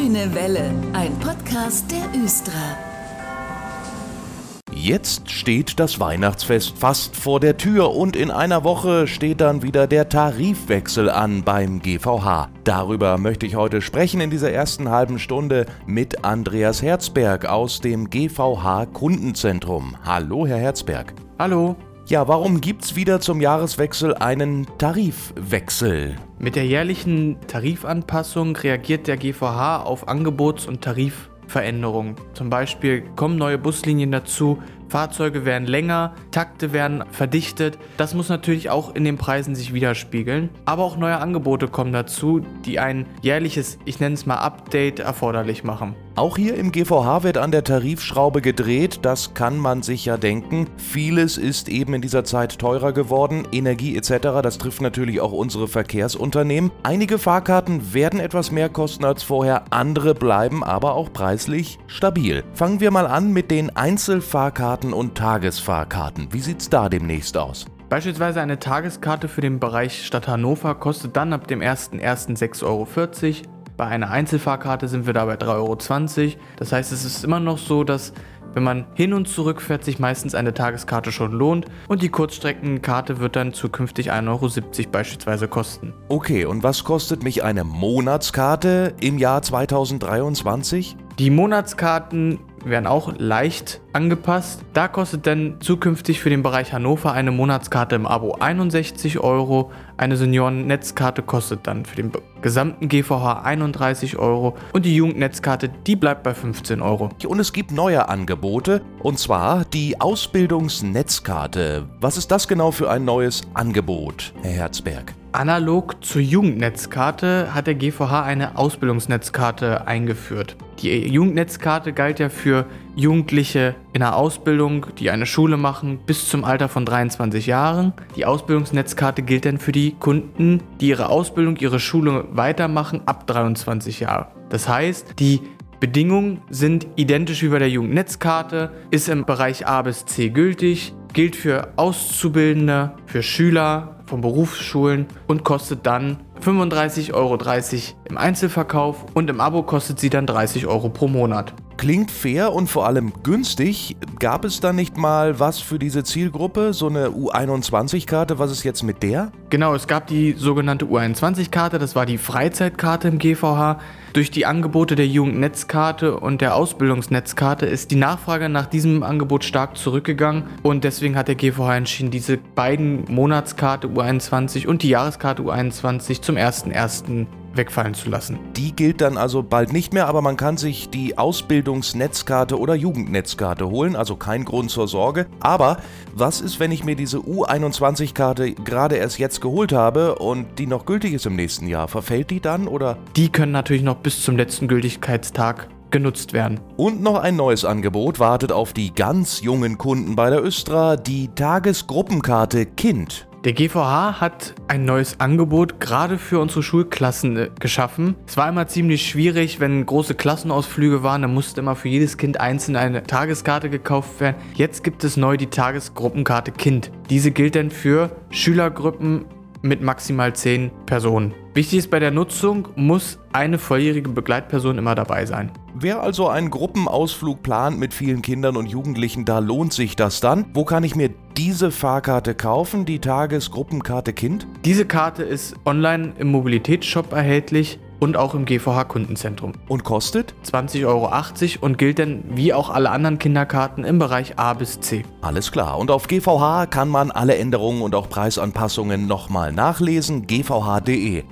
Grüne Welle, ein Podcast der Östra. Jetzt steht das Weihnachtsfest fast vor der Tür und in einer Woche steht dann wieder der Tarifwechsel an beim GVH. Darüber möchte ich heute sprechen in dieser ersten halben Stunde mit Andreas Herzberg aus dem GVH Kundenzentrum. Hallo, Herr Herzberg. Hallo. Ja, warum gibt's wieder zum Jahreswechsel einen Tarifwechsel? Mit der jährlichen Tarifanpassung reagiert der GVH auf Angebots- und Tarifveränderungen. Zum Beispiel kommen neue Buslinien dazu, Fahrzeuge werden länger, Takte werden verdichtet. Das muss natürlich auch in den Preisen sich widerspiegeln. Aber auch neue Angebote kommen dazu, die ein jährliches, ich nenne es mal Update, erforderlich machen. Auch hier im GVH wird an der Tarifschraube gedreht, das kann man sich ja denken. Vieles ist eben in dieser Zeit teurer geworden, Energie etc., das trifft natürlich auch unsere Verkehrsunternehmen. Einige Fahrkarten werden etwas mehr kosten als vorher, andere bleiben aber auch preislich stabil. Fangen wir mal an mit den Einzelfahrkarten und Tagesfahrkarten. Wie sieht's da demnächst aus? Beispielsweise eine Tageskarte für den Bereich Stadt Hannover kostet dann ab dem 01.01. 6,40 Euro. Bei einer Einzelfahrkarte sind wir da bei 3,20 Euro. Das heißt, es ist immer noch so, dass wenn man hin und zurück fährt, sich meistens eine Tageskarte schon lohnt und die Kurzstreckenkarte wird dann zukünftig 1,70 Euro beispielsweise kosten. Okay, und was kostet mich eine Monatskarte im Jahr 2023? Die Monatskarten werden auch leicht angepasst. Da kostet dann zukünftig für den Bereich Hannover eine Monatskarte im Abo 61 Euro. Eine Seniorennetzkarte kostet dann für den gesamten GVH 31 Euro und die Jugendnetzkarte, die bleibt bei 15 Euro. Und es gibt neue Angebote und zwar die Ausbildungsnetzkarte. Was ist das genau für ein neues Angebot, Herr Herzberg? Analog zur Jugendnetzkarte hat der GVH eine Ausbildungsnetzkarte eingeführt. Die Jugendnetzkarte galt ja für Jugendliche in der Ausbildung, die eine Schule machen, bis zum Alter von 23 Jahren. Die Ausbildungsnetzkarte gilt dann für die Kunden, die ihre Ausbildung, ihre Schule weitermachen ab 23 Jahren. Das heißt, die Bedingungen sind identisch wie bei der Jugendnetzkarte, ist im Bereich A bis C gültig, gilt für Auszubildende, für Schüler von Berufsschulen und kostet dann 35,30 Euro im Einzelverkauf und im Abo kostet sie dann 30 Euro pro Monat. Klingt fair und vor allem günstig. Gab es da nicht mal was für diese Zielgruppe? So eine U21-Karte? Was ist jetzt mit der? Genau, es gab die sogenannte U21-Karte, das war die Freizeitkarte im GVH. Durch die Angebote der Jugendnetzkarte und der Ausbildungsnetzkarte ist die Nachfrage nach diesem Angebot stark zurückgegangen und deswegen hat der GVH entschieden, diese beiden Monatskarte U21 und die Jahreskarte U21 zum 1.1 wegfallen zu lassen. Die gilt dann also bald nicht mehr, aber man kann sich die Ausbildungsnetzkarte oder Jugendnetzkarte holen, also kein Grund zur Sorge. Aber was ist, wenn ich mir diese U21-Karte gerade erst jetzt geholt habe und die noch gültig ist im nächsten Jahr? Verfällt die dann oder? Die können natürlich noch bis zum letzten Gültigkeitstag genutzt werden. Und noch ein neues Angebot wartet auf die ganz jungen Kunden bei der Östra, die Tagesgruppenkarte Kind. Der GVH hat ein neues Angebot gerade für unsere Schulklassen äh, geschaffen. Es war immer ziemlich schwierig, wenn große Klassenausflüge waren, dann musste immer für jedes Kind einzeln eine Tageskarte gekauft werden. Jetzt gibt es neu die Tagesgruppenkarte Kind. Diese gilt dann für Schülergruppen mit maximal 10 Personen. Wichtig ist bei der Nutzung, muss eine volljährige Begleitperson immer dabei sein. Wer also einen Gruppenausflug plant mit vielen Kindern und Jugendlichen, da lohnt sich das dann. Wo kann ich mir diese Fahrkarte kaufen, die Tagesgruppenkarte Kind? Diese Karte ist online im Mobilitätsshop erhältlich und auch im GVH-Kundenzentrum. Und kostet? 20,80 Euro und gilt dann wie auch alle anderen Kinderkarten im Bereich A bis C. Alles klar. Und auf GVH kann man alle Änderungen und auch Preisanpassungen nochmal nachlesen. gvh.de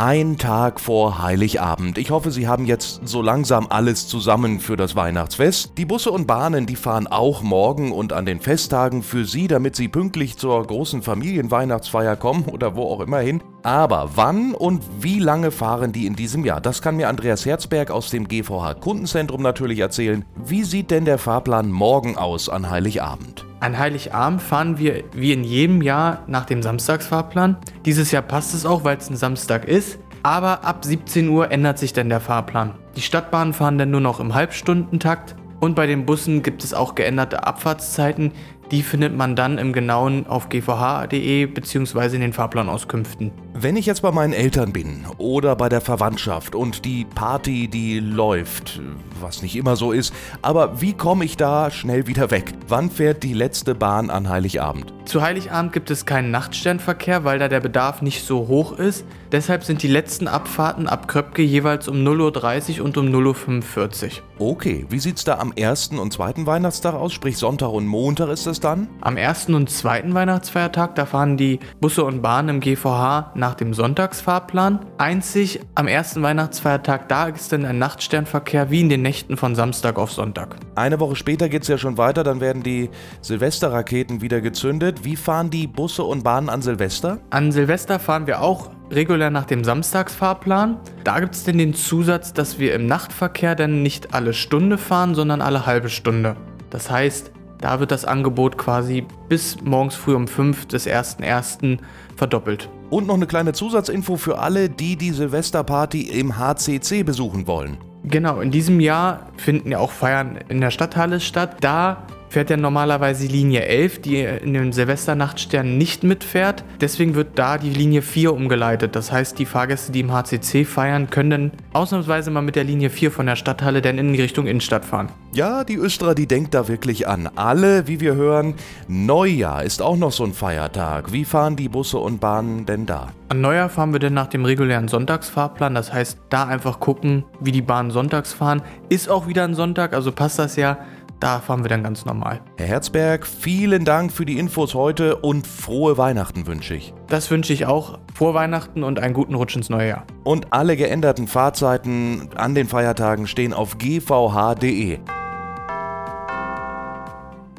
ein Tag vor Heiligabend. Ich hoffe, Sie haben jetzt so langsam alles zusammen für das Weihnachtsfest. Die Busse und Bahnen, die fahren auch morgen und an den Festtagen für Sie, damit Sie pünktlich zur großen Familienweihnachtsfeier kommen oder wo auch immer hin. Aber wann und wie lange fahren die in diesem Jahr? Das kann mir Andreas Herzberg aus dem GVH Kundenzentrum natürlich erzählen. Wie sieht denn der Fahrplan morgen aus an Heiligabend? An Heiligabend fahren wir wie in jedem Jahr nach dem Samstagsfahrplan. Dieses Jahr passt es auch, weil es ein Samstag ist. Aber ab 17 Uhr ändert sich dann der Fahrplan. Die Stadtbahnen fahren dann nur noch im Halbstundentakt und bei den Bussen gibt es auch geänderte Abfahrtszeiten. Die findet man dann im Genauen auf gvh.de bzw. in den Fahrplanauskünften. Wenn ich jetzt bei meinen Eltern bin oder bei der Verwandtschaft und die Party, die läuft, was nicht immer so ist, aber wie komme ich da schnell wieder weg? Wann fährt die letzte Bahn an Heiligabend? Zu Heiligabend gibt es keinen Nachtsternverkehr, weil da der Bedarf nicht so hoch ist. Deshalb sind die letzten Abfahrten ab Kröpke jeweils um 0.30 Uhr und um 0.45 Uhr. Okay, wie sieht's da am ersten und zweiten Weihnachtstag aus? Sprich Sonntag und Montag ist das dann? Am ersten und zweiten Weihnachtsfeiertag, da fahren die Busse und Bahnen im GVH nach dem Sonntagsfahrplan. Einzig am ersten Weihnachtsfeiertag, da ist dann ein Nachtsternverkehr wie in den Nächten von Samstag auf Sonntag. Eine Woche später geht's ja schon weiter, dann werden die Silvesterraketen wieder gezündet. Wie fahren die Busse und Bahnen an Silvester? An Silvester fahren wir auch regulär nach dem Samstagsfahrplan. Da gibt es denn den Zusatz, dass wir im Nachtverkehr dann nicht alle Stunde fahren, sondern alle halbe Stunde. Das heißt, da wird das Angebot quasi bis morgens früh um 5 des 1.1. verdoppelt. Und noch eine kleine Zusatzinfo für alle, die die Silvesterparty im HCC besuchen wollen. Genau, in diesem Jahr finden ja auch Feiern in der Stadthalle statt. Da fährt ja normalerweise die Linie 11, die in den Silvesternachtsternen nicht mitfährt. Deswegen wird da die Linie 4 umgeleitet. Das heißt, die Fahrgäste, die im HCC feiern, können dann ausnahmsweise mal mit der Linie 4 von der Stadthalle dann in die Richtung Innenstadt fahren. Ja, die Östra, die denkt da wirklich an. Alle, wie wir hören, Neujahr ist auch noch so ein Feiertag. Wie fahren die Busse und Bahnen denn da? An Neujahr fahren wir dann nach dem regulären Sonntagsfahrplan. Das heißt, da einfach gucken, wie die Bahnen sonntags fahren. Ist auch wieder ein Sonntag, also passt das ja. Da fahren wir dann ganz normal. Herr Herzberg, vielen Dank für die Infos heute und frohe Weihnachten wünsche ich. Das wünsche ich auch. Frohe Weihnachten und einen guten Rutsch ins neue Jahr. Und alle geänderten Fahrzeiten an den Feiertagen stehen auf gvh.de.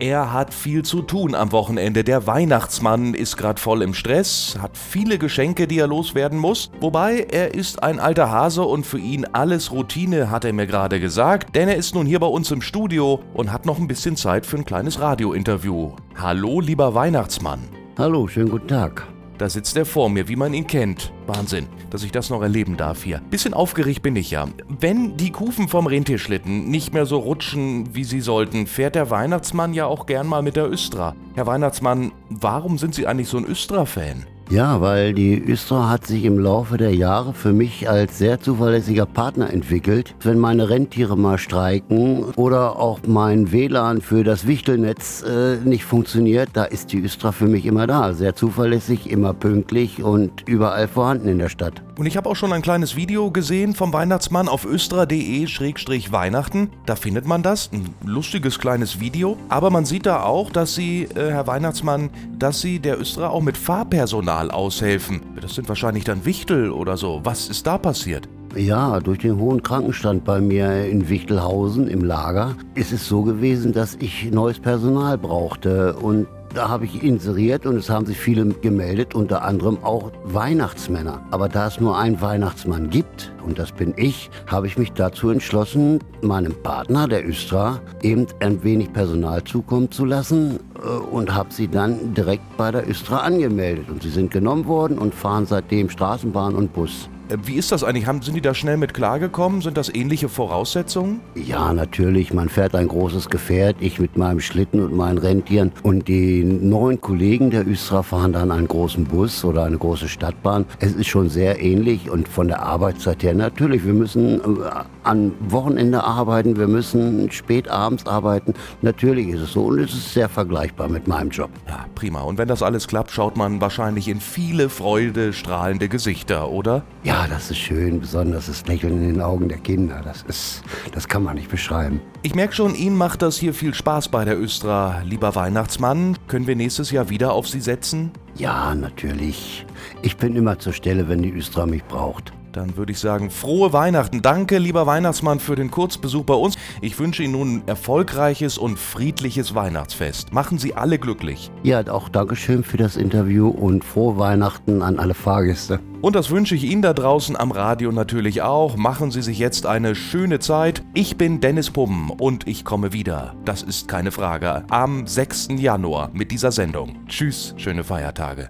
Er hat viel zu tun am Wochenende. Der Weihnachtsmann ist gerade voll im Stress, hat viele Geschenke, die er loswerden muss. Wobei, er ist ein alter Hase und für ihn alles Routine, hat er mir gerade gesagt. Denn er ist nun hier bei uns im Studio und hat noch ein bisschen Zeit für ein kleines Radiointerview. Hallo, lieber Weihnachtsmann. Hallo, schönen guten Tag. Da sitzt er vor mir, wie man ihn kennt. Wahnsinn, dass ich das noch erleben darf hier. Bisschen aufgeregt bin ich ja. Wenn die Kufen vom Rentierschlitten nicht mehr so rutschen, wie sie sollten, fährt der Weihnachtsmann ja auch gern mal mit der Östra. Herr Weihnachtsmann, warum sind Sie eigentlich so ein Östra-Fan? Ja, weil die Östra hat sich im Laufe der Jahre für mich als sehr zuverlässiger Partner entwickelt. Wenn meine Rentiere mal streiken oder auch mein WLAN für das Wichtelnetz äh, nicht funktioniert, da ist die Östra für mich immer da. Sehr zuverlässig, immer pünktlich und überall vorhanden in der Stadt. Und ich habe auch schon ein kleines Video gesehen vom Weihnachtsmann auf östra.de-weihnachten. Da findet man das, ein lustiges kleines Video. Aber man sieht da auch, dass Sie, äh, Herr Weihnachtsmann, dass Sie der Östra auch mit Fahrpersonal aushelfen. Das sind wahrscheinlich dann Wichtel oder so. Was ist da passiert? Ja, durch den hohen Krankenstand bei mir in Wichtelhausen im Lager ist es so gewesen, dass ich neues Personal brauchte und da habe ich inseriert und es haben sich viele gemeldet, unter anderem auch Weihnachtsmänner. Aber da es nur einen Weihnachtsmann gibt, und das bin ich, habe ich mich dazu entschlossen, meinem Partner, der Östra, eben ein wenig Personal zukommen zu lassen äh, und habe sie dann direkt bei der Östra angemeldet. Und sie sind genommen worden und fahren seitdem Straßenbahn und Bus. Äh, Wie ist das eigentlich? Haben, sind die da schnell mit klargekommen? Sind das ähnliche Voraussetzungen? Ja, natürlich. Man fährt ein großes Gefährt, ich mit meinem Schlitten und meinen Rentieren. Und die neun Kollegen der Östra fahren dann einen großen Bus oder eine große Stadtbahn. Es ist schon sehr ähnlich und von der Arbeitszeit her natürlich. Wir müssen äh, an Wochenende arbeiten, wir müssen spät abends arbeiten. Natürlich ist es so und es ist sehr vergleichbar mit meinem Job. Ja, prima. Und wenn das alles klappt, schaut man wahrscheinlich in viele freudestrahlende Gesichter, oder? Ja, das ist schön, besonders das Lächeln in den Augen der Kinder. Das ist, das kann man nicht beschreiben. Ich merke schon, Ihnen macht das hier viel Spaß bei der Östra. Lieber Weihnachtsmann, können wir nächstes Jahr wieder auf Sie setzen? Ja, natürlich. Ich bin immer zur Stelle, wenn die Östra mich braucht. Dann würde ich sagen, frohe Weihnachten. Danke, lieber Weihnachtsmann, für den Kurzbesuch bei uns. Ich wünsche Ihnen nun ein erfolgreiches und friedliches Weihnachtsfest. Machen Sie alle glücklich. Ja, auch Dankeschön für das Interview und frohe Weihnachten an alle Fahrgäste. Und das wünsche ich Ihnen da draußen am Radio natürlich auch. Machen Sie sich jetzt eine schöne Zeit. Ich bin Dennis Pummen und ich komme wieder. Das ist keine Frage. Am 6. Januar mit dieser Sendung. Tschüss, schöne Feiertage.